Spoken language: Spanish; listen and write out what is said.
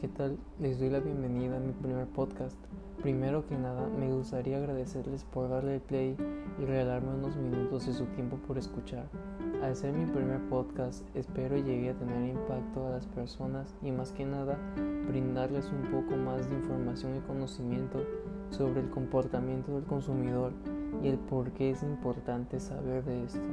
Qué tal? Les doy la bienvenida a mi primer podcast. Primero que nada, me gustaría agradecerles por darle play y regalarme unos minutos de su tiempo por escuchar. Al ser mi primer podcast, espero llegue a tener impacto a las personas y más que nada, brindarles un poco más de información y conocimiento sobre el comportamiento del consumidor y el por qué es importante saber de esto.